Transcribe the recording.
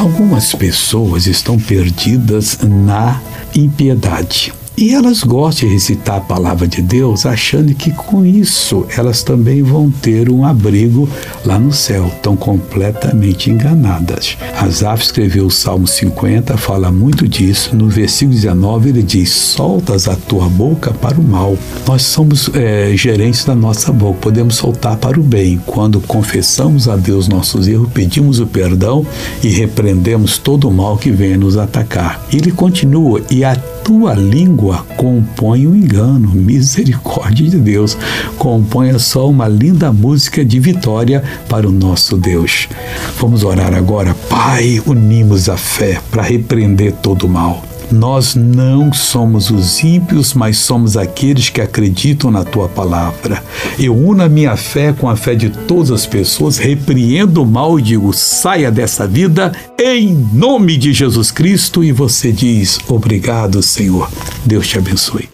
Algumas pessoas estão perdidas na impiedade. E elas gostam de recitar a palavra de Deus, achando que com isso elas também vão ter um abrigo lá no céu. Estão completamente enganadas. Asaf escreveu o Salmo 50, fala muito disso. No versículo 19 ele diz: Soltas a tua boca para o mal. Nós somos é, gerentes da nossa boca, podemos soltar para o bem. Quando confessamos a Deus nossos erros, pedimos o perdão e repreendemos todo o mal que vem nos atacar. Ele continua: E a tua língua compõe o um engano, misericórdia de Deus. Componha só uma linda música de vitória para o nosso Deus. Vamos orar agora. Pai, unimos a fé para repreender todo o mal. Nós não somos os ímpios, mas somos aqueles que acreditam na tua palavra. Eu uno a minha fé com a fé de todas as pessoas, repreendo o mal e digo: saia dessa vida em nome de Jesus Cristo. E você diz: obrigado, Senhor. Deus te abençoe.